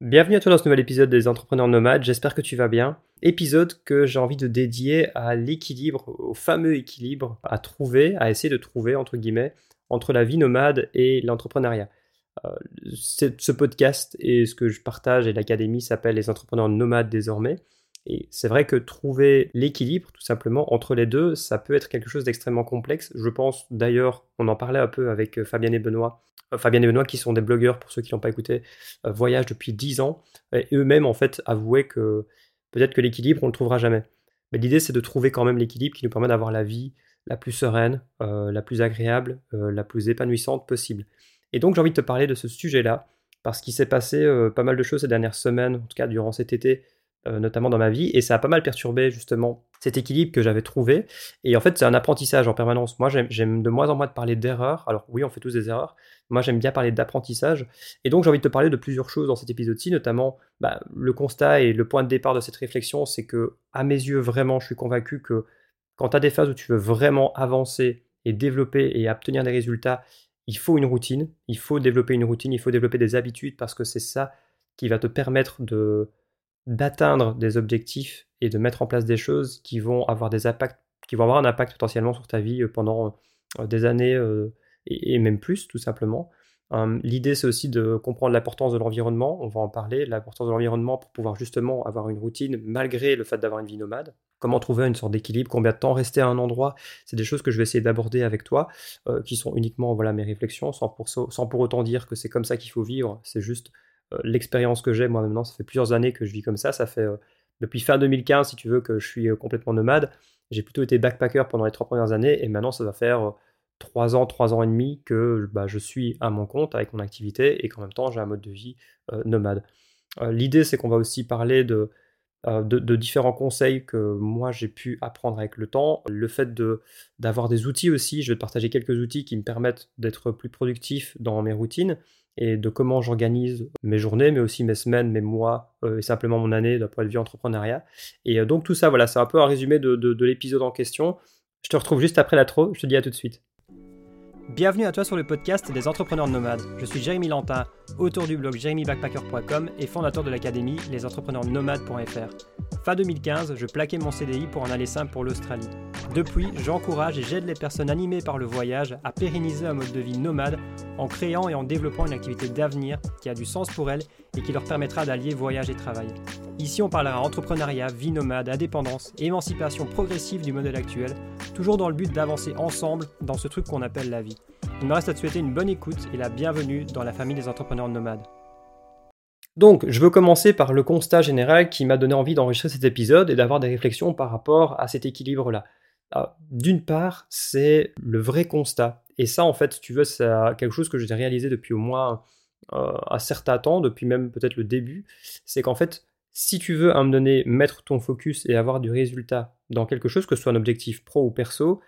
Bienvenue à toi dans ce nouvel épisode des Entrepreneurs Nomades, j'espère que tu vas bien. Épisode que j'ai envie de dédier à l'équilibre, au fameux équilibre à trouver, à essayer de trouver, entre guillemets, entre la vie nomade et l'entrepreneuriat. Euh, ce podcast et ce que je partage et l'académie s'appelle les entrepreneurs nomades désormais. Et c'est vrai que trouver l'équilibre, tout simplement, entre les deux, ça peut être quelque chose d'extrêmement complexe. Je pense d'ailleurs, on en parlait un peu avec euh, Fabienne et Benoît, Fabien et Benoît, qui sont des blogueurs, pour ceux qui n'ont pas écouté, euh, voyagent depuis 10 ans, et eux-mêmes, en fait, avouaient que peut-être que l'équilibre, on ne le trouvera jamais. Mais l'idée, c'est de trouver quand même l'équilibre qui nous permet d'avoir la vie la plus sereine, euh, la plus agréable, la plus épanouissante possible. Et donc, j'ai envie de te parler de ce sujet-là, parce qu'il s'est passé pas mal de choses ces dernières semaines, en tout cas durant cet été, euh, notamment dans ma vie, et ça a pas mal perturbé justement cet équilibre que j'avais trouvé. Et en fait, c'est un apprentissage en permanence. Moi, j'aime de moins en moins de parler d'erreurs. Alors oui, on fait tous des erreurs. Moi, j'aime bien parler d'apprentissage. Et donc, j'ai envie de te parler de plusieurs choses dans cet épisode-ci, notamment bah, le constat et le point de départ de cette réflexion, c'est que, à mes yeux, vraiment, je suis convaincu que quand tu as des phases où tu veux vraiment avancer et développer et obtenir des résultats, il faut une routine, il faut développer une routine, il faut développer des habitudes parce que c'est ça qui va te permettre de, d'atteindre des objectifs et de mettre en place des choses qui vont avoir des impacts, qui vont avoir un impact potentiellement sur ta vie euh, pendant euh, des années euh, et, même plus, tout simplement. L'idée, c'est aussi de comprendre l'importance de l'environnement. On va en parler, l'importance de l'environnement pour pouvoir justement avoir une routine malgré le fait d'avoir une vie nomade. Comment trouver une sorte d'équilibre, combien de temps rester à un endroit? C'est des choses que je vais essayer d'aborder avec toi, qui sont uniquement voilà mes réflexions, sans pour, sans pour autant dire que c'est comme ça qu'il faut vivre. C'est juste l'expérience que j'ai, moi maintenant, ça fait plusieurs années que je vis comme ça. Ça fait euh, depuis fin 2015, si tu veux, que je suis euh, complètement nomade. J'ai plutôt été backpacker pendant les trois premières années et maintenant, ça va faire trois ans, trois ans et demi que bah, je suis à mon compte avec mon activité et qu'en même temps, j'ai un mode de vie nomade. L'idée, c'est qu'on va aussi parler de, de, différents conseils que moi j'ai pu apprendre avec le temps. Le fait d'avoir des outils aussi, je vais te partager quelques outils qui me permettent d'être plus productif dans mes routines et de comment j'organise mes journées, mais aussi mes semaines, mes mois euh, et simplement mon année d'un point de vue entrepreneuriat. Et euh, donc tout ça, voilà, c'est un peu un résumé de, de l'épisode en question. Je te retrouve juste après l'intro, je te dis à tout de suite. Bienvenue à toi sur le podcast des entrepreneurs nomades. Je suis Jérémy Lantin, auteur du blog jérémybackpacker.com et fondateur de l'académie lesentrepreneursnomades.fr. Fin 2015, je plaquais mon CDI pour en aller simple pour l'Australie. Depuis, j'encourage et j'aide les personnes animées par le voyage à pérenniser un mode de vie nomade en créant et en développant une activité d'avenir qui a du sens pour elles et qui leur permettra d'allier voyage et travail. Ici, on parlera entrepreneuriat, vie nomade, indépendance, émancipation progressive du modèle actuel, toujours dans le but d'avancer ensemble dans ce truc qu'on appelle la vie. Il me reste à te souhaiter une bonne écoute et la bienvenue dans la famille des entrepreneurs nomades. Donc, je veux commencer par le constat général qui m'a donné envie d'enregistrer cet épisode et d'avoir des réflexions par rapport à cet équilibre-là. D'une part, c'est le vrai constat. Et ça, en fait, si tu veux, c'est quelque chose que j'ai réalisé depuis au moins euh, un certain temps, depuis même peut-être le début. C'est qu'en fait, si tu veux à un moment donné mettre ton focus et avoir du résultat dans quelque chose, que ce soit un objectif pro ou perso,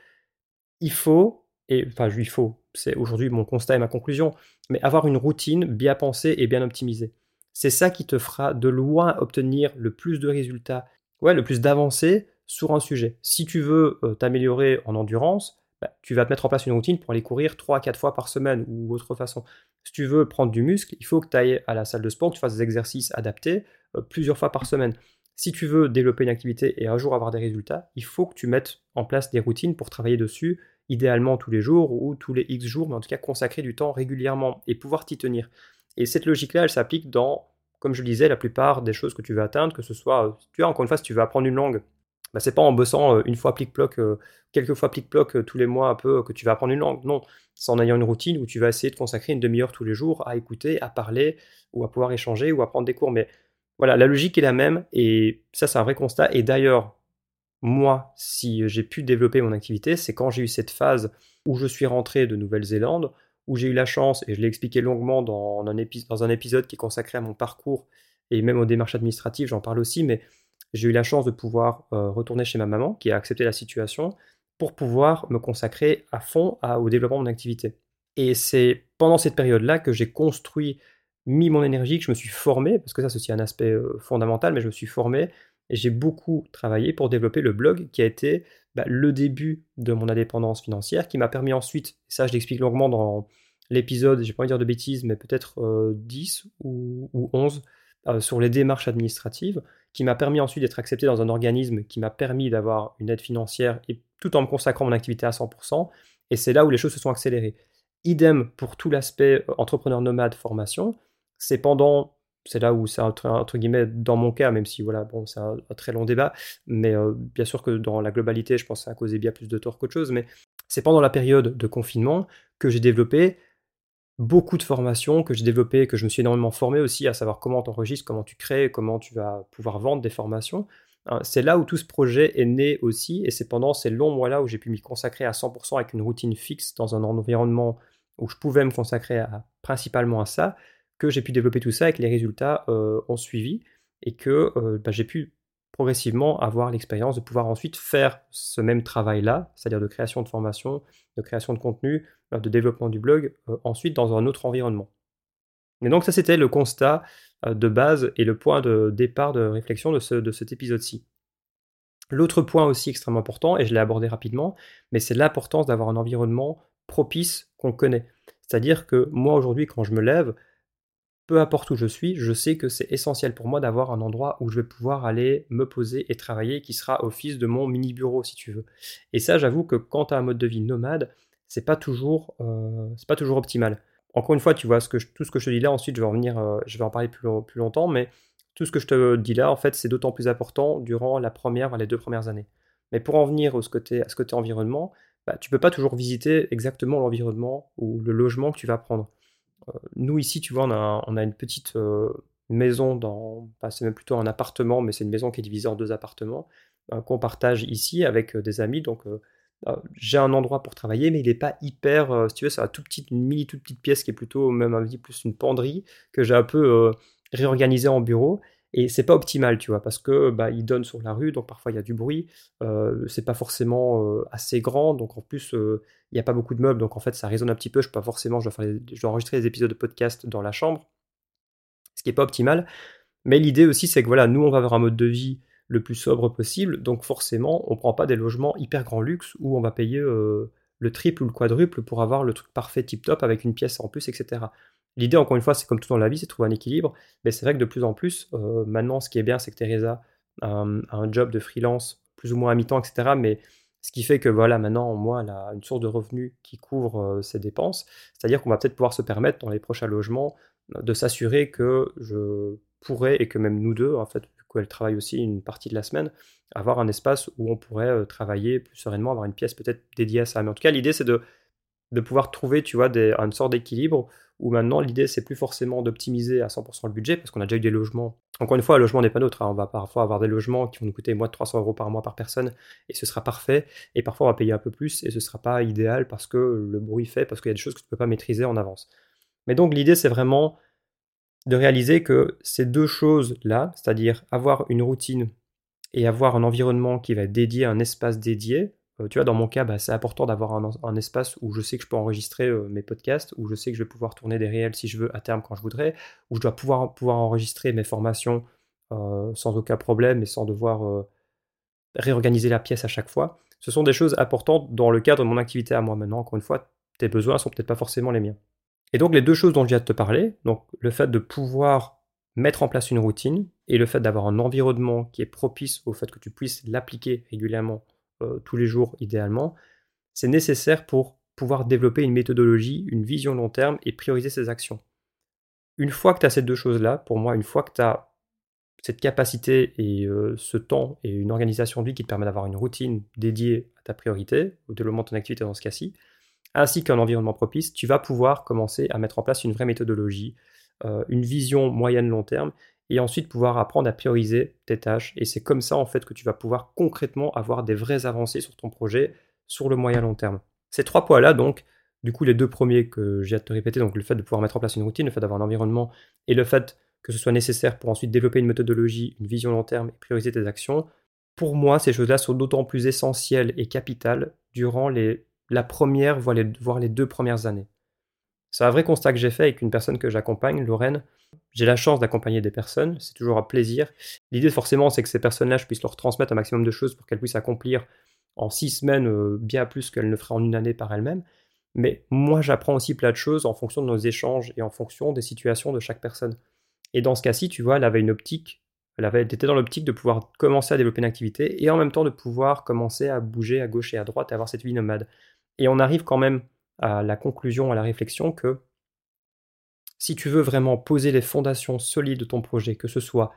il faut, et enfin il faut, c'est aujourd'hui mon constat et ma conclusion, mais avoir une routine bien pensée et bien optimisée. C'est ça qui te fera de loin obtenir le plus de résultats, ouais, le plus d'avancées sur un sujet. Si tu veux euh, t'améliorer en endurance, bah, tu vas te mettre en place une routine pour aller courir 3-4 fois par semaine ou autre façon. Si tu veux prendre du muscle, il faut que tu ailles à la salle de sport, que tu fasses des exercices adaptés euh, plusieurs fois par semaine. Si tu veux développer une activité et un jour avoir des résultats, il faut que tu mettes en place des routines pour travailler dessus, idéalement tous les jours ou tous les X jours, mais en tout cas consacrer du temps régulièrement et pouvoir t'y tenir. Et cette logique-là, elle s'applique dans, comme je le disais, la plupart des choses que tu veux atteindre, que ce soit, euh, tu vois, encore une fois, si tu veux apprendre une langue, bah, c'est pas en bossant euh, une fois plic-ploc, quelques fois plic-ploc tous les mois un peu que tu vas apprendre une langue. Non, c'est en ayant une routine où tu vas essayer de consacrer une demi-heure tous les jours à écouter, à parler, ou à pouvoir échanger, ou à prendre des cours. Mais voilà, la logique est la même et ça, c'est un vrai constat. Et d'ailleurs, moi, si j'ai pu développer mon activité, c'est quand j'ai eu cette phase où je suis rentré de Nouvelle-Zélande, où j'ai eu la chance, et je l'ai expliqué longuement dans un, dans un épisode qui est consacré à mon parcours et même aux démarches administratives, j'en parle aussi, mais j'ai eu la chance de pouvoir euh, retourner chez ma maman qui a accepté la situation pour pouvoir me consacrer à fond au développement de mon activité. Et c'est pendant cette période-là que j'ai construit mis mon énergie, que je me suis formé, parce que ça c'est aussi un aspect euh, fondamental, mais je me suis formé et j'ai beaucoup travaillé pour développer le blog qui a été bah, le début de mon indépendance financière, qui m'a permis ensuite, ça je l'explique longuement dans l'épisode, j'ai pas envie de dire de bêtises, mais peut-être 10 euh, ou, ou, 11, sur les démarches administratives, qui m'a permis ensuite d'être accepté dans un organisme qui m'a permis d'avoir une aide financière et tout en me consacrant mon activité à 100%. Et c'est là où les choses se sont accélérées. Idem pour tout l'aspect entrepreneur nomade formation. C'est pendant c'est là où c'est entre, guillemets dans mon cas, même si voilà, bon, c'est un, très long débat, mais euh, bien sûr que dans la globalité, je pense que ça a causé bien plus de tort qu'autre chose, mais c'est pendant la période de confinement que j'ai développé beaucoup de formations, que j'ai développé, que je me suis énormément formé aussi à savoir comment tu enregistres, comment tu crées, comment tu vas pouvoir vendre des formations. Hein, c'est là où tout ce projet est né aussi, et c'est pendant ces longs mois-là où j'ai pu m'y consacrer à 100% avec une routine fixe dans un environnement où je pouvais me consacrer principalement à ça, que j'ai pu développer tout ça et que les résultats euh, ont suivi et que euh, bah, j'ai pu progressivement avoir l'expérience de pouvoir ensuite faire ce même travail-là, c'est-à-dire de création de formation, de création de contenu, euh, de développement du blog, ensuite dans un autre environnement. Et donc ça c'était le constat de base et le point de départ de réflexion de, ce, de cet épisode-ci. L'autre point aussi extrêmement important, et je l'ai abordé rapidement, mais c'est l'importance d'avoir un environnement propice qu'on connaît. C'est-à-dire que moi aujourd'hui quand je me lève, peu importe où je suis, je sais que c'est essentiel pour moi d'avoir un endroit où je vais pouvoir aller me poser et travailler qui sera office de mon mini bureau si tu veux. Et ça, j'avoue que quand tu as un mode de vie nomade, c'est pas toujours, euh, c'est pas toujours optimal. Encore une fois, tu vois tout ce que je te dis là. Ensuite, je vais en euh, je vais en parler plus, longtemps, mais tout ce que je te dis là, en fait, c'est d'autant plus important durant la première, les deux premières années. Mais pour en venir au, à ce côté environnement, bah, tu peux pas toujours visiter exactement l'environnement ou le logement que tu vas prendre. Euh, nous, ici, tu vois, on a, une petite euh, maison dans. c'est même plutôt un appartement, mais c'est une maison qui est divisée en deux appartements euh, qu'on partage ici avec des amis. Donc, j'ai un endroit pour travailler, mais il n'est pas hyper. si tu veux, c'est tout petit, une mini toute petite pièce qui est plutôt, même un petit plus une penderie que j'ai un peu réorganisée en bureau. Et c'est pas optimal, tu vois, parce que bah, il donne sur la rue, donc parfois il y a du bruit. Euh, c'est pas forcément assez grand, donc en plus il n'y a pas beaucoup de meubles, donc en fait ça résonne un petit peu. Je peux pas forcément, je dois, enregistrer des épisodes de podcast dans la chambre, ce qui est pas optimal. Mais l'idée aussi, c'est que voilà, nous on va avoir un mode de vie le plus sobre possible, donc forcément on prend pas des logements hyper grand luxe où on va payer le triple ou le quadruple pour avoir le truc parfait tip top avec une pièce en plus, etc. L'idée, encore une fois, c'est comme tout dans la vie, c'est trouver un équilibre. Mais c'est vrai que de plus en plus, euh, maintenant, ce qui est bien, c'est que Teresa a un, job de freelance plus ou moins à mi-temps, etc. Mais ce qui fait que voilà, maintenant, moi, elle a une source de revenus qui couvre euh, ses dépenses. C'est-à-dire qu'on va peut-être pouvoir se permettre, dans les prochains logements, de s'assurer que je pourrais, et que même nous deux, en fait, vu qu'elle travaille aussi une partie de la semaine, avoir un espace où on pourrait euh, travailler plus sereinement, avoir une pièce peut-être dédiée à ça. Mais en tout cas, l'idée, c'est de, de pouvoir trouver, tu vois, une sorte d'équilibre où maintenant l'idée c'est plus forcément d'optimiser à 100% le budget parce qu'on a déjà eu des logements. Encore une fois, un logement n'est pas neutre. Hein. On va parfois avoir des logements qui vont nous coûter moins de 300 euros par mois par personne et ce sera parfait. Et parfois on va payer un peu plus et ce sera pas idéal parce que le bruit fait, parce qu'il y a des choses que tu ne peux pas maîtriser en avance. Mais donc l'idée c'est vraiment de réaliser que ces deux choses-là, c'est-à-dire avoir une routine et avoir un environnement qui va être dédié, un espace dédié, euh, tu vois, dans mon cas, bah, c'est important d'avoir un, espace où je sais que je peux enregistrer euh, mes podcasts, où je sais que je vais pouvoir tourner des réels si je veux à terme quand je voudrais, où je dois pouvoir, pouvoir enregistrer mes formations euh, sans aucun problème et sans devoir réorganiser la pièce à chaque fois. Ce sont des choses importantes dans le cadre de mon activité à moi maintenant. Encore une fois, tes besoins sont peut-être pas forcément les miens. Et donc les deux choses dont je viens de te parler, donc le fait de pouvoir mettre en place une routine et le fait d'avoir un environnement qui est propice au fait que tu puisses l'appliquer régulièrement euh, tous les jours idéalement, c'est nécessaire pour pouvoir développer une méthodologie, une vision long terme et prioriser ses actions. Une fois que tu as ces deux choses-là, pour moi, une fois que tu as cette capacité et euh, ce temps et une organisation de vie qui te permet d'avoir une routine dédiée à ta priorité, au développement de ton activité dans ce cas-ci, ainsi qu'un environnement propice, tu vas pouvoir commencer à mettre en place une vraie méthodologie, euh, une vision moyenne-long terme et ensuite pouvoir apprendre à prioriser tes tâches. Et c'est comme ça en fait que tu vas pouvoir concrètement avoir des vraies avancées sur ton projet sur le moyen long terme. Ces trois points-là, donc, du coup, les deux premiers que j'ai à te répéter, donc le fait de pouvoir mettre en place une routine, le fait d'avoir un environnement et le fait que ce soit nécessaire pour ensuite développer une méthodologie, une vision long terme et prioriser tes actions, pour moi, ces choses-là sont d'autant plus essentielles et capitales durant les, la première, voire les, voire les deux premières années. C'est un vrai constat que j'ai fait avec une personne que j'accompagne, Lorraine, j'ai la chance d'accompagner des personnes, c'est toujours un plaisir. L'idée forcément, c'est que ces personnes-là, je puisse leur transmettre un maximum de choses pour qu'elles puissent accomplir en six semaines euh, bien plus qu'elles ne feraient en une année par elles-mêmes. Mais moi, j'apprends aussi plein de choses en fonction de nos échanges et en fonction des situations de chaque personne. Et dans ce cas-ci, tu vois, elle avait une optique, elle, avait, était dans l'optique de pouvoir commencer à développer une activité et en même temps de pouvoir commencer à bouger à gauche et à droite et avoir cette vie nomade. Et on arrive quand même à la conclusion, à la réflexion que si tu veux vraiment poser les fondations solides de ton projet, que ce soit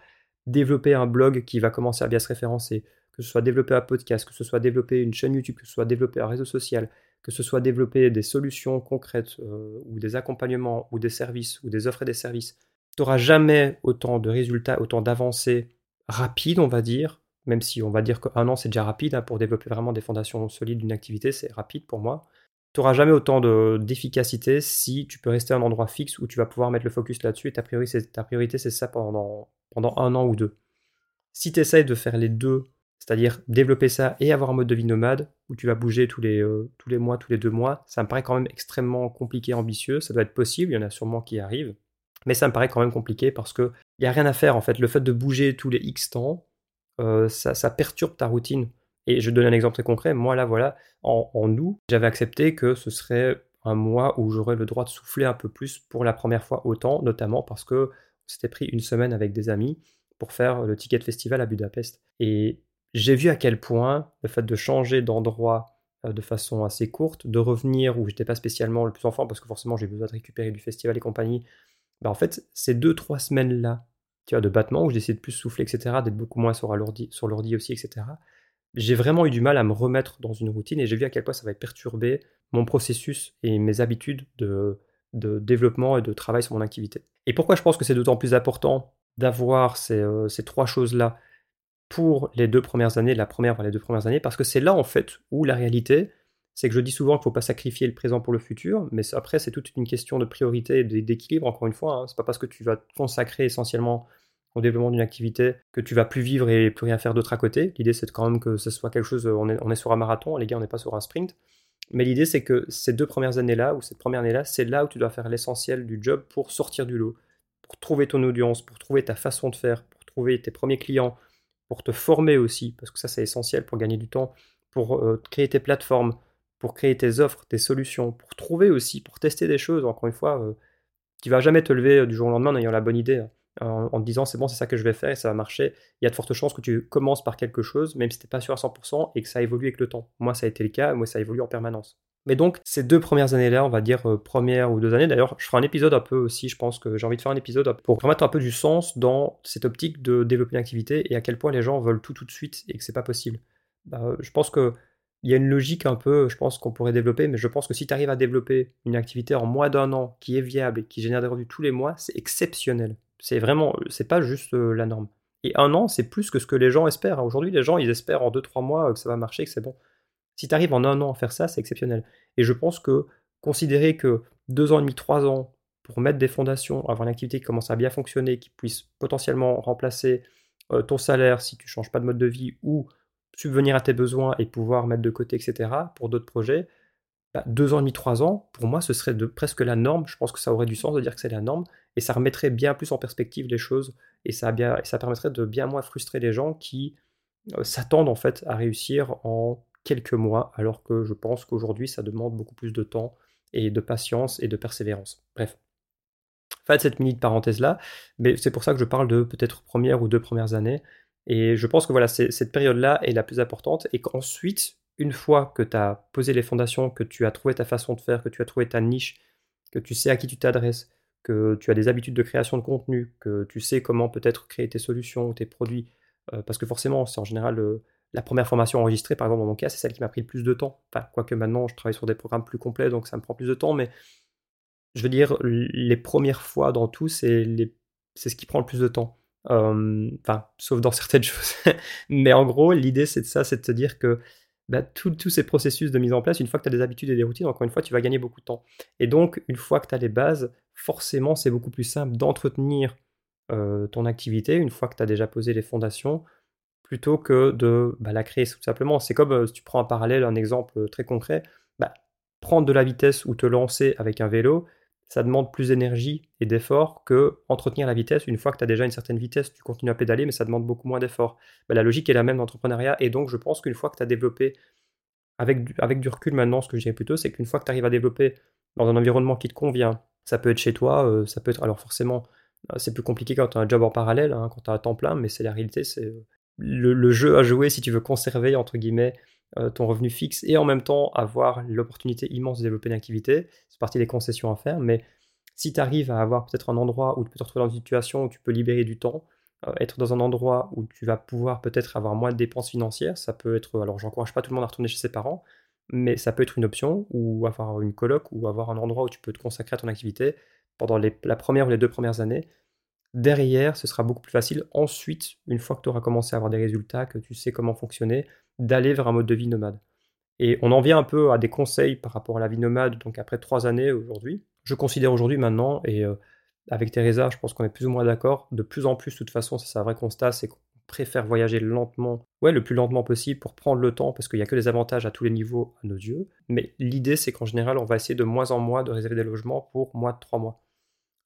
développer un blog qui va commencer à bien se référencer, que ce soit développer un podcast, que ce soit développer une chaîne YouTube, que ce soit développer un réseau social, que ce soit développer des solutions concrètes euh, ou des accompagnements ou des services ou des offres et des services, tu n'auras jamais autant de résultats, autant d'avancées rapides, on va dire, même si on va dire qu'un an c'est déjà rapide hein, pour développer vraiment des fondations solides d'une activité, c'est rapide pour moi. Tu n'auras jamais autant d'efficacité si tu peux rester à un endroit fixe où tu vas pouvoir mettre le focus là-dessus et ta priorité c'est ça pendant, un an ou deux. Si tu essayes de faire les deux c'est-à-dire développer ça et avoir un mode de vie nomade où tu vas bouger tous les, euh, tous les mois, tous les deux mois, ça me paraît quand même extrêmement compliqué, ambitieux. Ça doit être possible, il y en a sûrement qui arrivent. Mais ça me paraît quand même compliqué parce qu'il n'y a rien à faire en fait. Le fait de bouger tous les X temps, euh, ça, perturbe ta routine. Et je donne un exemple très concret. Moi là, voilà, en, août, j'avais accepté que ce serait un mois où j'aurais le droit de souffler un peu plus pour la première fois autant, notamment parce que c'était pris une semaine avec des amis pour faire le ticket de festival à Budapest. Et j'ai vu à quel point le fait de changer d'endroit euh, de façon assez courte, de revenir où j'étais pas spécialement le plus en forme parce que forcément j'ai besoin de récupérer du festival et compagnie, bah en fait ces deux trois semaines là, tu de battement où j'essaie de plus souffler, etc., d'être beaucoup moins sur l'ordi, sur l'ordi aussi, etc. J'ai vraiment eu du mal à me remettre dans une routine et j'ai vu à quel point ça va perturber mon processus et mes habitudes de, développement et de travail sur mon activité. Et pourquoi je pense que c'est d'autant plus important d'avoir ces, euh, trois choses-là pour les deux premières années, la première voire les deux premières années, parce que c'est là en fait où la réalité, c'est que je dis souvent qu'il ne faut pas sacrifier le présent pour le futur, mais après c'est toute une question de priorité et d'équilibre, encore une fois, hein. c'est pas parce que tu vas te consacrer essentiellement au développement d'une activité que tu vas plus vivre et plus rien faire d'autre à côté. L'idée c'est quand même que ce soit quelque chose, on est, on est sur un marathon, les gars on n'est pas sur un sprint, mais l'idée c'est que ces deux premières années-là, ou cette première année-là, c'est là où tu dois faire l'essentiel du job pour sortir du lot, pour trouver ton audience, pour trouver ta façon de faire, pour trouver tes premiers clients, pour te former aussi, parce que ça c'est essentiel pour gagner du temps, pour euh, créer tes plateformes, pour créer tes offres, tes solutions, pour trouver aussi, pour tester des choses. Encore une fois, euh, tu vas jamais te lever euh, du jour au lendemain en ayant la bonne idée, hein. En, te disant c'est bon, c'est ça que je vais faire et ça va marcher. Il y a de fortes chances que tu commences par quelque chose, même si tu n'es pas sûr à 100% et que ça évolue avec le temps. Moi, ça a été le cas, moi, ça évolue en permanence. Mais donc, ces deux premières années-là, on va dire euh, première ou deux années, d'ailleurs, je ferai un épisode un peu aussi, je pense que j'ai envie de faire un épisode pour remettre un peu du sens dans cette optique de développer une activité et à quel point les gens veulent tout tout de suite et que c'est pas possible. Bah, je pense que il y a une logique un peu, je pense qu'on pourrait développer, mais je pense que si tu arrives à développer une activité en moins d'un an qui est viable et qui génère des revenus tous les mois, c'est exceptionnel. C'est vraiment, c'est pas juste euh, la norme. Et un an, c'est plus que ce que les gens espèrent. Aujourd'hui, les gens, ils espèrent en deux, trois mois que ça va marcher, que c'est bon. Si tu arrives en un an à faire ça, c'est exceptionnel. Et je pense que considérer que deux ans et demi, trois ans pour mettre des fondations, avoir une activité qui commence à bien fonctionner, qui puisse potentiellement remplacer euh, ton salaire si tu changes pas de mode de vie ou subvenir à tes besoins et pouvoir mettre de côté, etc., pour d'autres projets, bah, deux ans et demi, trois ans, pour moi, ce serait presque la norme. Je pense que ça aurait du sens de dire que c'est la norme et ça remettrait bien plus en perspective les choses et ça, bien, ça permettrait de bien moins frustrer les gens qui euh, s'attendent en fait à réussir en quelques mois, alors que je pense qu'aujourd'hui, ça demande beaucoup plus de temps et de patience et de persévérance. Bref. Fin de cette mini parenthèse-là, mais c'est pour ça que je parle de peut-être première ou deux premières années. Et je pense que voilà, cette période-là est la plus importante et qu'ensuite, une fois que tu as posé les fondations, que tu as trouvé ta façon de faire, que tu as trouvé ta niche, que tu sais à qui tu t'adresses, que tu as des habitudes de création de contenu, que tu sais comment peut-être créer tes solutions ou tes produits, euh, parce que forcément, c'est en général euh, la première formation enregistrée, par exemple, dans mon cas, c'est celle qui m'a pris le plus de temps. Enfin, quoique maintenant, je travaille sur des programmes plus complets, donc ça me prend plus de temps, mais je veux dire, les premières fois dans tout, c'est ce qui prend le plus de temps. Enfin, sauf dans certaines choses. mais en gros, l'idée, c'est de ça, c'est de te dire que bah, tous ces processus de mise en place, une fois que tu as des habitudes et des routines, encore une fois, tu vas gagner beaucoup de temps. Et donc, une fois que tu as les bases, forcément, c'est beaucoup plus simple d'entretenir euh, ton activité, une fois que tu as déjà posé les fondations, plutôt que de bah, la créer tout simplement. C'est comme euh, si tu prends un parallèle, un exemple euh, très concret, bah, prendre de la vitesse ou te lancer avec un vélo, ça demande plus d'énergie et d'effort que entretenir la vitesse. Une fois que tu as déjà une certaine vitesse, tu continues à pédaler, mais ça demande beaucoup moins d'effort. Bah, la logique est la même d'entrepreneuriat, et donc je pense qu'une fois que tu as développé, avec du, avec du recul maintenant, ce que je dirais plutôt, c'est qu'une fois que tu arrives à développer dans un environnement qui te convient, ça peut être chez toi, euh, ça peut être alors forcément c'est plus compliqué quand tu as un job en parallèle, hein, quand tu as un temps plein, mais c'est la réalité, c'est le, jeu à jouer si tu veux conserver, entre guillemets, ton revenu fixe et en même temps avoir l'opportunité immense de développer une activité. C'est partie des concessions à faire, mais si tu arrives à avoir peut-être un endroit où tu peux te retrouver dans une situation où tu peux libérer du temps, euh, être dans un endroit où tu vas pouvoir peut-être avoir moins de dépenses financières, ça peut être, alors j'encourage pas tout le monde à retourner chez ses parents, mais ça peut être une option, ou avoir une coloc, ou avoir un endroit où tu peux te consacrer à ton activité pendant la première ou les deux premières années. Derrière, ce sera beaucoup plus facile ensuite, une fois que tu auras commencé à avoir des résultats, que tu sais comment fonctionner, d'aller vers un mode de vie nomade. Et on en vient un peu à des conseils par rapport à la vie nomade, donc après trois années aujourd'hui. Je considère aujourd'hui maintenant, et euh, avec Teresa, je pense qu'on est plus ou moins d'accord, de plus en plus, de toute façon, c'est un vrai constat, c'est qu'on préfère voyager lentement, ouais, le plus lentement possible pour prendre le temps, parce qu'il n'y a que des avantages à tous les niveaux à nos yeux. Mais l'idée, c'est qu'en général, on va essayer de moins en moins de réserver des logements pour moins de trois mois.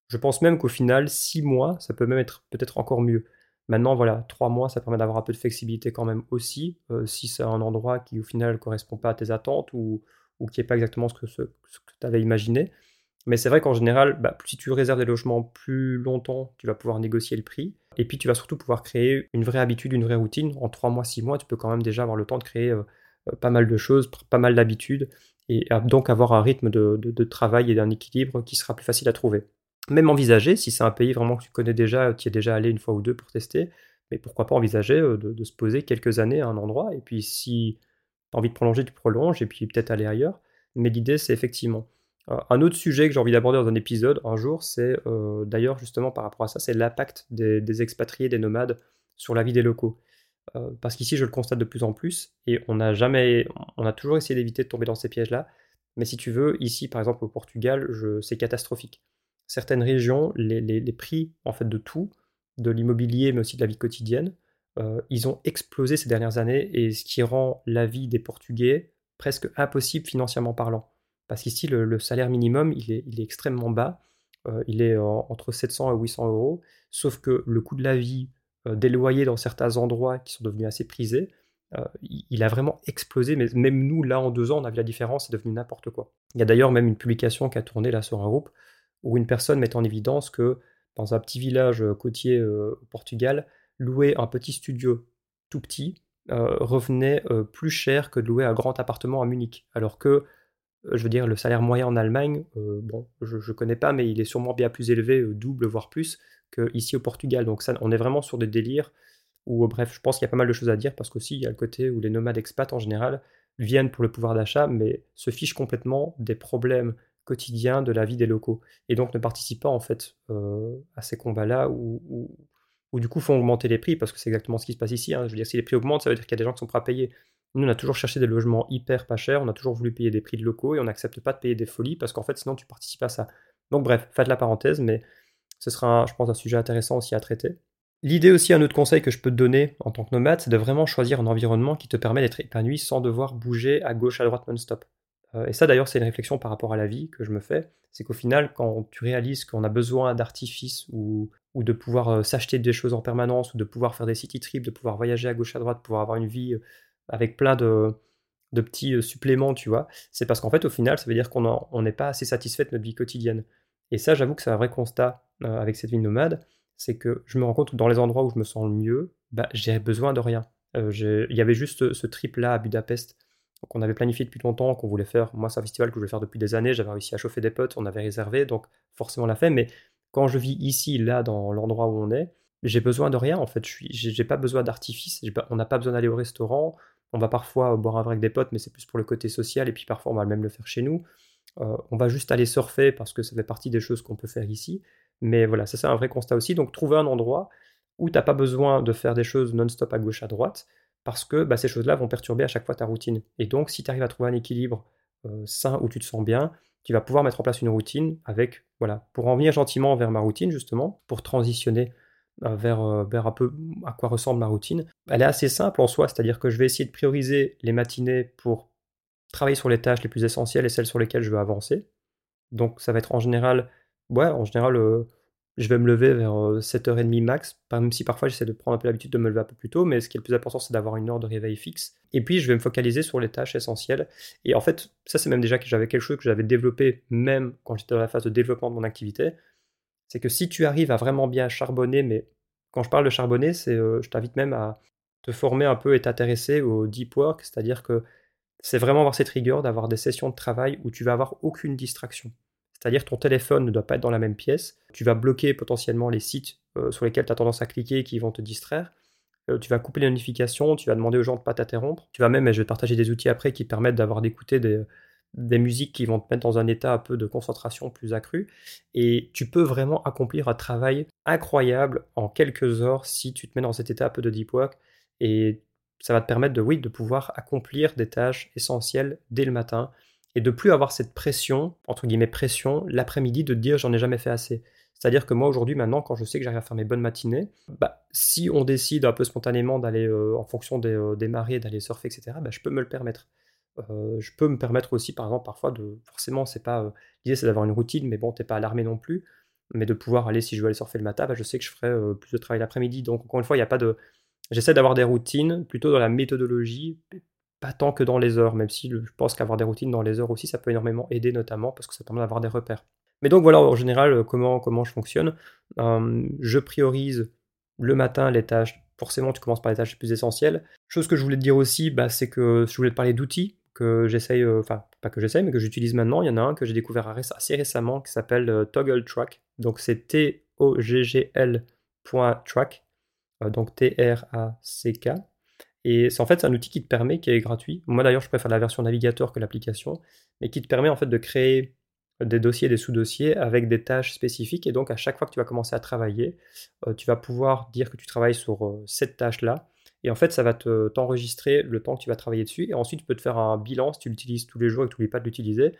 Je pense même qu'au final, six mois, ça peut même être peut-être encore mieux. Maintenant, voilà, trois mois, ça permet d'avoir un peu de flexibilité quand même aussi, euh, si c'est un endroit qui au final ne correspond pas à tes attentes ou, qui n'est pas exactement ce que, tu avais imaginé. Mais c'est vrai qu'en général, bah, si tu réserves des logements plus longtemps, tu vas pouvoir négocier le prix. Et puis tu vas surtout pouvoir créer une vraie habitude, une vraie routine. En trois mois, six mois, tu peux quand même déjà avoir le temps de créer euh, euh, pas mal de choses, pas mal d'habitudes, et donc avoir un rythme de, travail et d'un équilibre qui sera plus facile à trouver. Même envisager, si c'est un pays vraiment que tu connais déjà, qui es déjà allé une fois ou deux pour tester, mais pourquoi pas envisager euh, de, se poser quelques années à un endroit, et puis si tu as envie de prolonger, tu prolonges, et puis peut-être aller ailleurs. Mais l'idée, c'est effectivement euh, un autre sujet que j'ai envie d'aborder dans un épisode un jour, c'est euh, d'ailleurs justement par rapport à ça, c'est l'impact des, expatriés, des nomades sur la vie des locaux. Parce qu'ici, je le constate de plus en plus, et on a jamais, on a toujours essayé d'éviter de tomber dans ces pièges-là. Mais si tu veux, ici, par exemple, au Portugal, c'est catastrophique. Certaines régions, les, prix en fait de tout, de l'immobilier, mais aussi de la vie quotidienne, ils ont explosé ces dernières années, et ce qui rend la vie des Portugais presque impossible financièrement parlant. Parce qu'ici, le, salaire minimum, il est, il extrêmement bas. Euh, il est entre 700 et 800 euros. Sauf que le coût de la vie, euh, des loyers dans certains endroits qui sont devenus assez prisés, euh, il a vraiment explosé. Mais même nous, là, en deux ans, on a vu la différence, c'est devenu n'importe quoi. Il y a d'ailleurs même une publication qui a tourné là sur un groupe où une personne met en évidence que dans un petit village côtier au Portugal, louer un petit studio tout petit revenait plus cher que de louer un grand appartement à Munich. Alors que je veux dire, le salaire moyen en Allemagne, euh, bon, je ne connais pas, mais il est sûrement bien plus élevé, euh, double, voire plus, qu'ici au Portugal. Donc ça, on est vraiment sur des délires où, euh, bref, je pense qu'il y a pas mal de choses à dire, parce qu'aussi, il y a le côté où les nomades expats, en général, viennent pour le pouvoir d'achat, mais se fichent complètement des problèmes quotidiens de la vie des locaux. Et donc ne participent pas, en fait, à ces combats-là, où, du coup, font augmenter les prix, parce que c'est exactement ce qui se passe ici. Hein. Je veux dire, si les prix augmentent, ça veut dire qu'il y a des gens qui sont prêts à payer. Nous, on a toujours cherché des logements hyper pas chers, on a toujours voulu payer des prix de locaux et on n'accepte pas de payer des folies parce qu'en fait, sinon, tu participes à ça. Donc, bref, faites la parenthèse, mais ce sera, je pense, un sujet intéressant aussi à traiter. L'idée aussi, un autre conseil que je peux te donner en tant que nomade, c'est de vraiment choisir un environnement qui te permet d'être épanoui sans devoir bouger à gauche, à droite non-stop. Euh, et ça, d'ailleurs, c'est une réflexion par rapport à la vie que je me fais. C'est qu'au final, quand tu réalises qu'on a besoin d'artifices ou, ou, de pouvoir euh, s'acheter des choses en permanence, ou de pouvoir faire des city trips, de pouvoir voyager à gauche, à droite, de pouvoir avoir une vie euh, avec plein de, petits suppléments, tu vois, c'est parce qu'en fait, au final, ça veut dire qu'on n'est pas assez satisfait de notre vie quotidienne. Et ça, j'avoue que c'est un vrai constat avec cette vie nomade, c'est que je me rends compte que dans les endroits où je me sens le mieux, bah, j'ai besoin de rien. Il y avait juste ce trip-là à Budapest qu'on avait planifié depuis longtemps, qu'on voulait faire. Moi, c'est un festival que je voulais faire depuis des années. J'avais réussi à chauffer des potes, on avait réservé, donc forcément on l'a fait. Mais quand je vis ici, là, dans l'endroit où on est, j'ai besoin de rien en fait. Je n'ai pas besoin d'artifice. On n'a pas besoin d'aller au restaurant. On va parfois boire un verre avec des potes, mais c'est plus pour le côté social. Et puis parfois, on va même le faire chez nous. Euh, on va juste aller surfer parce que ça fait partie des choses qu'on peut faire ici. Mais voilà, ça c'est un vrai constat aussi. Donc trouver un endroit où tu n'as pas besoin de faire des choses non-stop à gauche, à droite, parce que bah, ces choses-là vont perturber à chaque fois ta routine. Et donc si tu arrives à trouver un équilibre euh, sain où tu te sens bien, tu vas pouvoir mettre en place une routine avec, voilà, pour en venir gentiment vers ma routine justement, pour transitionner euh, vers, euh, vers un peu à quoi ressemble ma routine. Elle est assez simple en soi, c'est-à-dire que je vais essayer de prioriser les matinées pour travailler sur les tâches les plus essentielles et celles sur lesquelles je veux avancer. Donc ça va être en général, ouais, en général, je vais me lever vers 7h30 max, même si parfois j'essaie de prendre l'habitude de me lever un peu plus tôt, mais ce qui est le plus important, c'est d'avoir une heure de réveil fixe. Et puis je vais me focaliser sur les tâches essentielles. Et en fait, ça c'est même déjà que j'avais quelque chose que j'avais développé même quand j'étais dans la phase de développement de mon activité c'est que si tu arrives à vraiment bien charbonner, mais quand je parle de charbonner, c'est, euh, je t'invite même à te former un peu et t'intéresser au deep work, c'est-à-dire que c'est vraiment avoir cette rigueur d'avoir des sessions de travail où tu vas avoir aucune distraction. C'est-à-dire ton téléphone ne doit pas être dans la même pièce. Tu vas bloquer potentiellement les sites euh, sur lesquels tu as tendance à cliquer qui vont te distraire. Euh, tu vas couper les notifications, tu vas demander aux gens de ne pas t'interrompre. Tu vas même, et je vais te partager des outils après qui permettent d'avoir d'écouter des, musiques qui vont te mettre dans un état un peu de concentration plus accru. Et tu peux vraiment accomplir un travail incroyable en quelques heures si tu te mets dans cet état un peu de deep work. Et ça va te permettre de, oui, de pouvoir accomplir des tâches essentielles dès le matin et de plus avoir cette pression, entre guillemets pression, l'après-midi de dire j'en ai jamais fait assez. C'est-à-dire que moi aujourd'hui, maintenant, quand je sais que j'arrive à faire mes bonnes matinées, bah, si on décide un peu spontanément d'aller euh, en fonction des, euh, des marées, d'aller surfer, etc., bah, je peux me le permettre. Euh, je peux me permettre aussi, par exemple, parfois de. Forcément, c'est pas. L'idée, c'est d'avoir une routine, mais bon, t'es pas alarmé non plus. Mais de pouvoir aller, si je veux aller surfer le matin, bah, je sais que je ferai plus de travail l'après-midi. Donc, encore une fois, il n'y a pas de. J'essaie d'avoir des routines plutôt dans la méthodologie, pas tant que dans les heures, même si je pense qu'avoir des routines dans les heures aussi, ça peut énormément aider, notamment parce que ça permet d'avoir des repères. Mais donc voilà, en général, euh, comment, je fonctionne. Euh, je priorise le matin les tâches. Forcément, tu commences par les tâches les plus essentielles. Chose que je voulais te dire aussi, bah, c'est que je voulais te parler d'outils que j'essaye, euh, enfin, pas que j'essaye, mais que j'utilise maintenant. Il y en a un que j'ai découvert assez récemment qui s'appelle Toggle Track. Donc c'est T-O-G-G-L.track. donc T-R-A-C-K. Et c'est en fait un outil qui te permet, qui est gratuit. Moi d'ailleurs, je préfère la version navigateur que l'application, mais qui te permet en fait de créer des dossiers, des sous-dossiers avec des tâches spécifiques. Et donc, à chaque fois que tu vas commencer à travailler, euh, tu vas pouvoir dire que tu travailles sur euh, cette tâche-là. Et en fait, ça va te, t'enregistrer le temps que tu vas travailler dessus. Et ensuite, tu peux te faire un bilan si tu l'utilises tous les jours et que tu n'oublies pas de l'utiliser.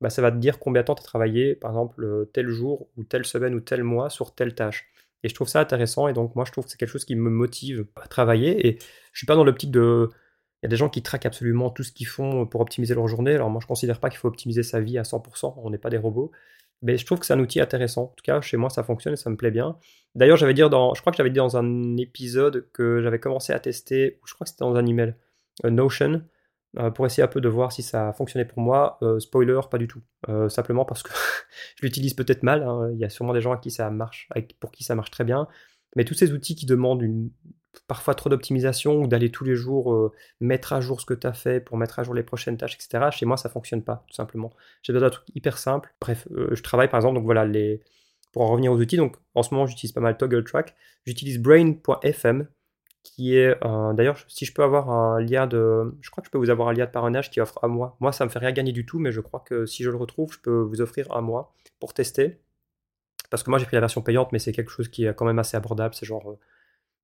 Bah, ça va te dire combien de temps tu as travaillé, par exemple, euh, tel jour ou telle semaine ou tel mois sur telle tâche. Et je trouve ça intéressant. Et donc, moi, je trouve que c'est quelque chose qui me motive à travailler. Et je suis pas dans l'optique de. Il y a des gens qui traquent absolument tout ce qu'ils font pour optimiser leur journée. Alors, moi, je considère pas qu'il faut optimiser sa vie à 100%. On n'est pas des robots. Mais je trouve que c'est un outil intéressant. En tout cas, chez moi, ça fonctionne et ça me plaît bien. D'ailleurs, j'avais dans, je crois que j'avais dit dans un épisode que j'avais commencé à tester, je crois que c'était dans un email, euh, Notion, pour essayer un peu de voir si ça fonctionnait pour moi. Euh, spoiler, pas du tout. simplement parce que je l'utilise peut-être mal. Hein. Il y a sûrement des gens à qui ça marche, pour qui ça marche très bien. Mais tous ces outils qui demandent une, parfois trop d'optimisation ou d'aller tous les jours euh, mettre à jour ce que tu as fait pour mettre à jour les prochaines tâches, etc. Chez moi, ça fonctionne pas, tout simplement. J'ai besoin d'un truc hyper simple. Bref, euh, je travaille par exemple, donc voilà, les... pour en revenir aux outils, donc en ce moment, j'utilise pas mal Toggle Track. J'utilise brain.fm, qui est, d'ailleurs, si je peux avoir un lien de, je crois que je peux vous avoir un lien de parrainage qui offre un mois. Moi, ça me fait rien gagner du tout, mais je crois que si je le retrouve, je peux vous offrir un mois pour tester. Parce que moi, j'ai pris la version payante, mais c'est quelque chose qui est quand même assez abordable. C'est genre euh,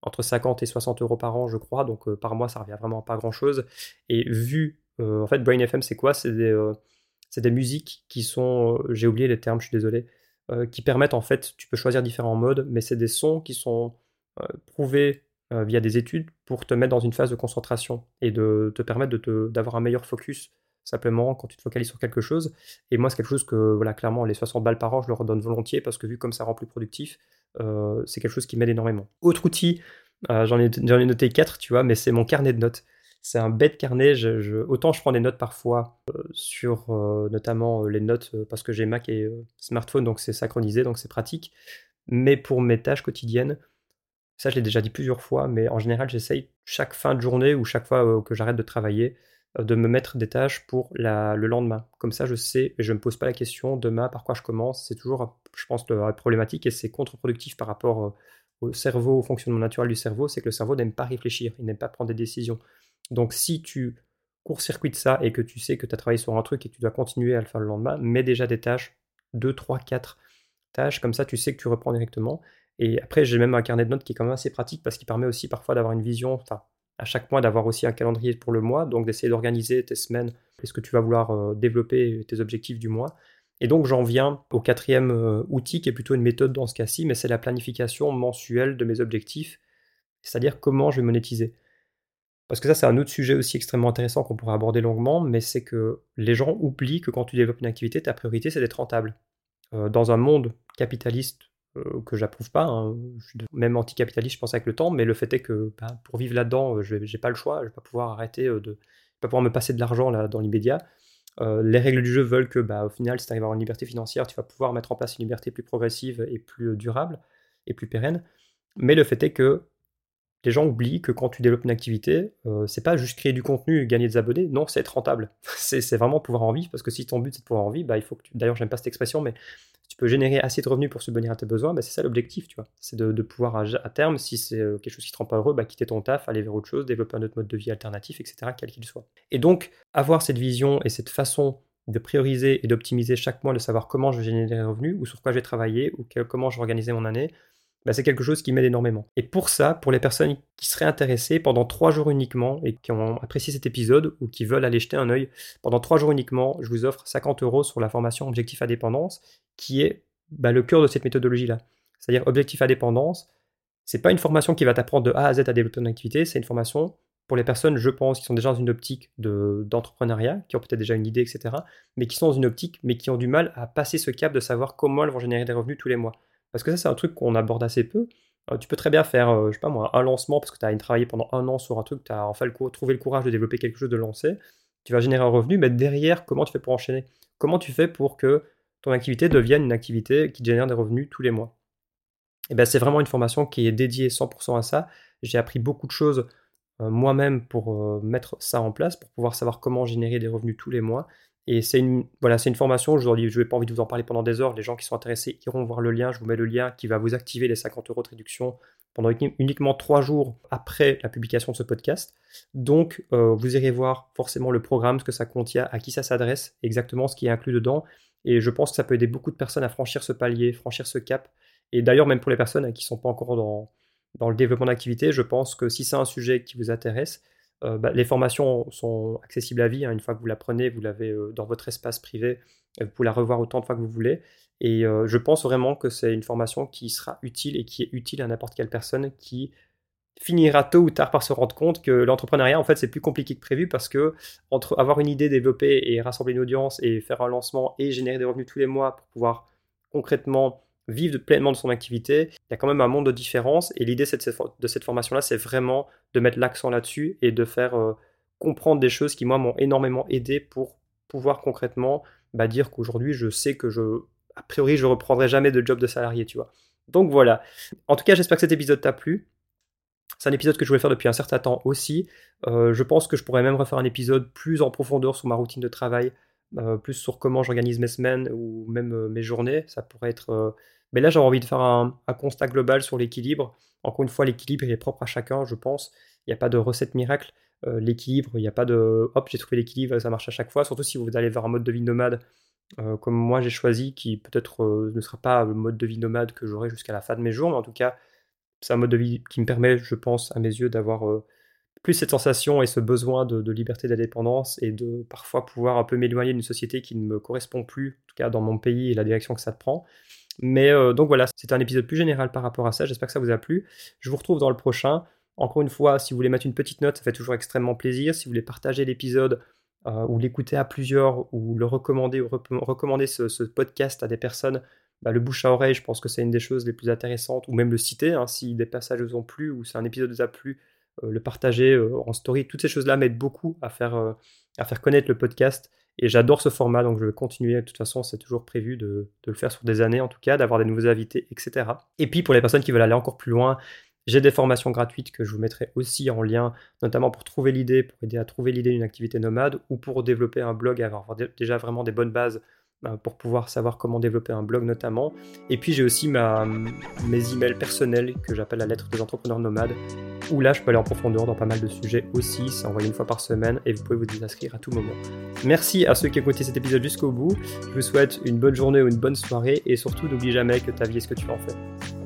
entre 50 et 60 euros par an, je crois. Donc euh, par mois, ça revient vraiment pas grand chose. Et vu, euh, en fait, Brain FM, c'est quoi? C'est des, euh, des, musiques qui sont, j'ai oublié les termes, je suis désolé, qui permettent en fait, tu peux choisir différents modes, mais c'est des sons qui sont prouvés via des études pour te mettre dans une phase de concentration et de te permettre d'avoir un meilleur focus simplement quand tu te focalises sur quelque chose. Et moi, c'est quelque chose que, voilà, clairement, les 60 balles par an, je le redonne volontiers parce que vu comme ça rend plus productif, euh, c'est quelque chose qui m'aide énormément. Autre outil, euh, j'en ai, ai, noté 4, tu vois, mais c'est mon carnet de notes. C'est un bête carnet. Autant je prends des notes parfois euh, sur notamment les notes parce que j'ai Mac et smartphone, donc c'est synchronisé, donc c'est pratique. Mais pour mes tâches quotidiennes, ça je l'ai déjà dit plusieurs fois, mais en général j'essaye chaque fin de journée ou chaque fois que j'arrête de travailler de me mettre des tâches pour le lendemain. Comme ça, je sais je ne me pose pas la question demain par quoi je commence. C'est toujours, je pense, problématique et c'est contre-productif par rapport euh, au cerveau, au fonctionnement naturel du cerveau. C'est que le cerveau n'aime pas réfléchir, il n'aime pas prendre des décisions. Donc, si tu court-circuites ça et que tu sais que tu as travaillé sur un truc et que tu dois continuer à le faire le lendemain, mets déjà des tâches, 2, 3, 4 tâches, comme ça tu sais que tu reprends directement. Et après, j'ai même un carnet de notes qui est quand même assez pratique parce qu'il permet aussi parfois d'avoir une vision, à chaque mois d'avoir aussi un calendrier pour le mois, donc d'essayer d'organiser tes semaines, ce que tu vas vouloir euh, développer, tes objectifs du mois. Et donc j'en viens au quatrième euh, outil qui est plutôt une méthode dans ce cas-ci, mais c'est la planification mensuelle de mes objectifs, c'est-à-dire comment je vais monétiser. Parce que ça c'est un autre sujet aussi extrêmement intéressant qu'on pourrait aborder longuement, mais c'est que les gens oublient que quand tu développes une activité, ta priorité c'est d'être rentable. Euh, dans un monde capitaliste que j'approuve pas. Hein. Je suis même anticapitaliste, je pense, avec le temps, mais le fait est que bah, pour vivre là-dedans, euh, je n'ai pas le choix, je vais pas pouvoir arrêter euh, de. pas pouvoir me passer de l'argent là, dans l'immédiat. les règles du jeu veulent que, bah, au final, si tu arrives à avoir une liberté financière, tu vas pouvoir mettre en place une liberté plus progressive et plus durable et plus pérenne. Mais le fait est que les gens oublient que quand tu développes une activité, euh, c'est pas juste créer du contenu et gagner des abonnés, non, c'est être rentable. c'est vraiment pouvoir en vivre, parce que si ton but c'est de pouvoir en vivre, bah, il faut que tu... D'ailleurs, j'aime pas cette expression, mais peux générer assez de revenus pour subvenir à tes besoins, bah, c'est ça l'objectif, tu vois. C'est de, pouvoir, à, terme, si c'est euh, quelque chose qui te rend pas heureux, bah, quitter ton taf, aller vers autre chose, développer un autre mode de vie alternatif, etc., quel qu'il soit. Et donc, avoir cette vision et cette façon de prioriser et d'optimiser chaque mois, de savoir comment je vais générer des revenus, ou sur quoi je vais travailler, ou comment je vais organiser mon année, bah, c'est quelque chose qui m'aide énormément. Et pour ça, pour les personnes qui seraient intéressées pendant trois jours uniquement et qui ont apprécié cet épisode ou qui veulent aller jeter un œil, pendant trois jours uniquement, je vous offre 50 euros sur la formation Objectif à dépendance, qui est bah, le cœur de cette méthodologie-là. C'est-à-dire Objectif à dépendance, c'est pas une formation qui va t'apprendre de A à Z à développer une activité, c'est une formation pour les personnes, je pense, qui sont déjà dans une optique d'entrepreneuriat, qui ont peut-être déjà une idée, etc., mais qui sont dans une optique, mais qui ont du mal à passer ce cap de savoir comment elles vont générer des revenus tous les mois. Parce que ça, c'est un truc qu'on aborde assez peu. Euh, tu peux très bien faire, euh, je sais pas moi, un lancement parce que tu as travaillé pendant un an sur un truc, tu as enfin trouvé le courage de développer quelque chose, de lancer. Tu vas générer un revenu, mais derrière, comment tu fais pour enchaîner? Comment tu fais pour que ton activité devienne une activité qui génère des revenus tous les mois? Et eh bien, c'est vraiment une formation qui est dédiée 100% à ça. J'ai appris beaucoup de choses euh, moi-même pour mettre ça en place, pour pouvoir savoir comment générer des revenus tous les mois. Et c'est une, voilà, une formation, je n'ai pas envie de vous en parler pendant des heures, les gens qui sont intéressés iront voir le lien, je vous mets le lien qui va vous activer les 50 euros de réduction pendant uniquement 3 jours après la publication de ce podcast. Donc euh, vous irez voir forcément le programme, ce que ça contient, à qui ça s'adresse, exactement ce qui est inclus dedans. Et je pense que ça peut aider beaucoup de personnes à franchir ce palier, franchir ce cap. Et d'ailleurs même pour les personnes qui ne sont pas encore dans, dans le développement d'activité, je pense que si c'est un sujet qui vous intéresse, bah, les formations sont accessibles à vie. Hein. Une fois que vous la prenez, vous l'avez euh, dans votre espace privé. Vous pouvez la revoir autant de fois que vous voulez. Et euh, je pense vraiment que c'est une formation qui sera utile et qui est utile à n'importe quelle personne qui finira tôt ou tard par se rendre compte que l'entrepreneuriat, en fait, c'est plus compliqué que prévu parce que entre avoir une idée, développer et rassembler une audience et faire un lancement et générer des revenus tous les mois pour pouvoir concrètement vivre pleinement de son activité, il y a quand même un monde de différence. Et l'idée de cette formation-là, c'est vraiment de mettre l'accent là-dessus et de faire euh, comprendre des choses qui, moi, m'ont énormément aidé pour pouvoir concrètement bah, dire qu'aujourd'hui, je sais que je, a priori, je reprendrai jamais de job de salarié, tu vois. Donc voilà. En tout cas, j'espère que cet épisode t'a plu. C'est un épisode que je voulais faire depuis un certain temps aussi. Euh, je pense que je pourrais même refaire un épisode plus en profondeur sur ma routine de travail, euh, plus sur comment j'organise mes semaines ou même mes journées. Ça pourrait être mais là, j'ai envie de faire un, constat global sur l'équilibre. Encore une fois, l'équilibre est propre à chacun, je pense. Il n'y a pas de recette miracle. Euh, l'équilibre, il n'y a pas de hop, j'ai trouvé l'équilibre, ça marche à chaque fois. Surtout si vous allez vers un mode de vie nomade, euh, comme moi j'ai choisi, qui peut-être euh, ne sera pas le mode de vie nomade que j'aurai jusqu'à la fin de mes jours, mais en tout cas, c'est un mode de vie qui me permet, je pense, à mes yeux, d'avoir plus cette sensation et ce besoin de, de liberté d'indépendance et de parfois pouvoir un peu m'éloigner d'une société qui ne me correspond plus, en tout cas dans mon pays et la direction que ça prend. Mais euh, donc voilà, c'est un épisode plus général par rapport à ça. J'espère que ça vous a plu. Je vous retrouve dans le prochain. Encore une fois, si vous voulez mettre une petite note, ça fait toujours extrêmement plaisir. Si vous voulez partager l'épisode euh, ou l'écouter à plusieurs ou le recommander ou recommander ce, podcast à des personnes, bah, le bouche à oreille, je pense que c'est une des choses les plus intéressantes, ou même le citer, hein, si des passages vous ont plu ou si un épisode vous a plu, euh, le partager en story, toutes ces choses-là m'aident beaucoup à faire connaître le podcast et j'adore ce format, donc je vais continuer. De toute façon, c'est toujours prévu de, le faire sur des années, en tout cas, d'avoir des nouveaux invités, etc. Et puis, pour les personnes qui veulent aller encore plus loin, j'ai des formations gratuites que je vous mettrai aussi en lien, notamment pour trouver l'idée, pour aider à trouver l'idée d'une activité nomade, ou pour développer un blog, avoir déjà vraiment des bonnes bases pour pouvoir savoir comment développer un blog notamment. Et puis j'ai aussi mes emails personnels que j'appelle la lettre des entrepreneurs nomades, où là je peux aller en profondeur dans pas mal de sujets aussi, c'est envoyé une fois par semaine et vous pouvez vous désinscrire à tout moment. Merci à ceux qui ont écouté cet épisode jusqu'au bout, je vous souhaite une bonne journée ou une bonne soirée et surtout n'oublie jamais que ta vie est ce que tu en fais.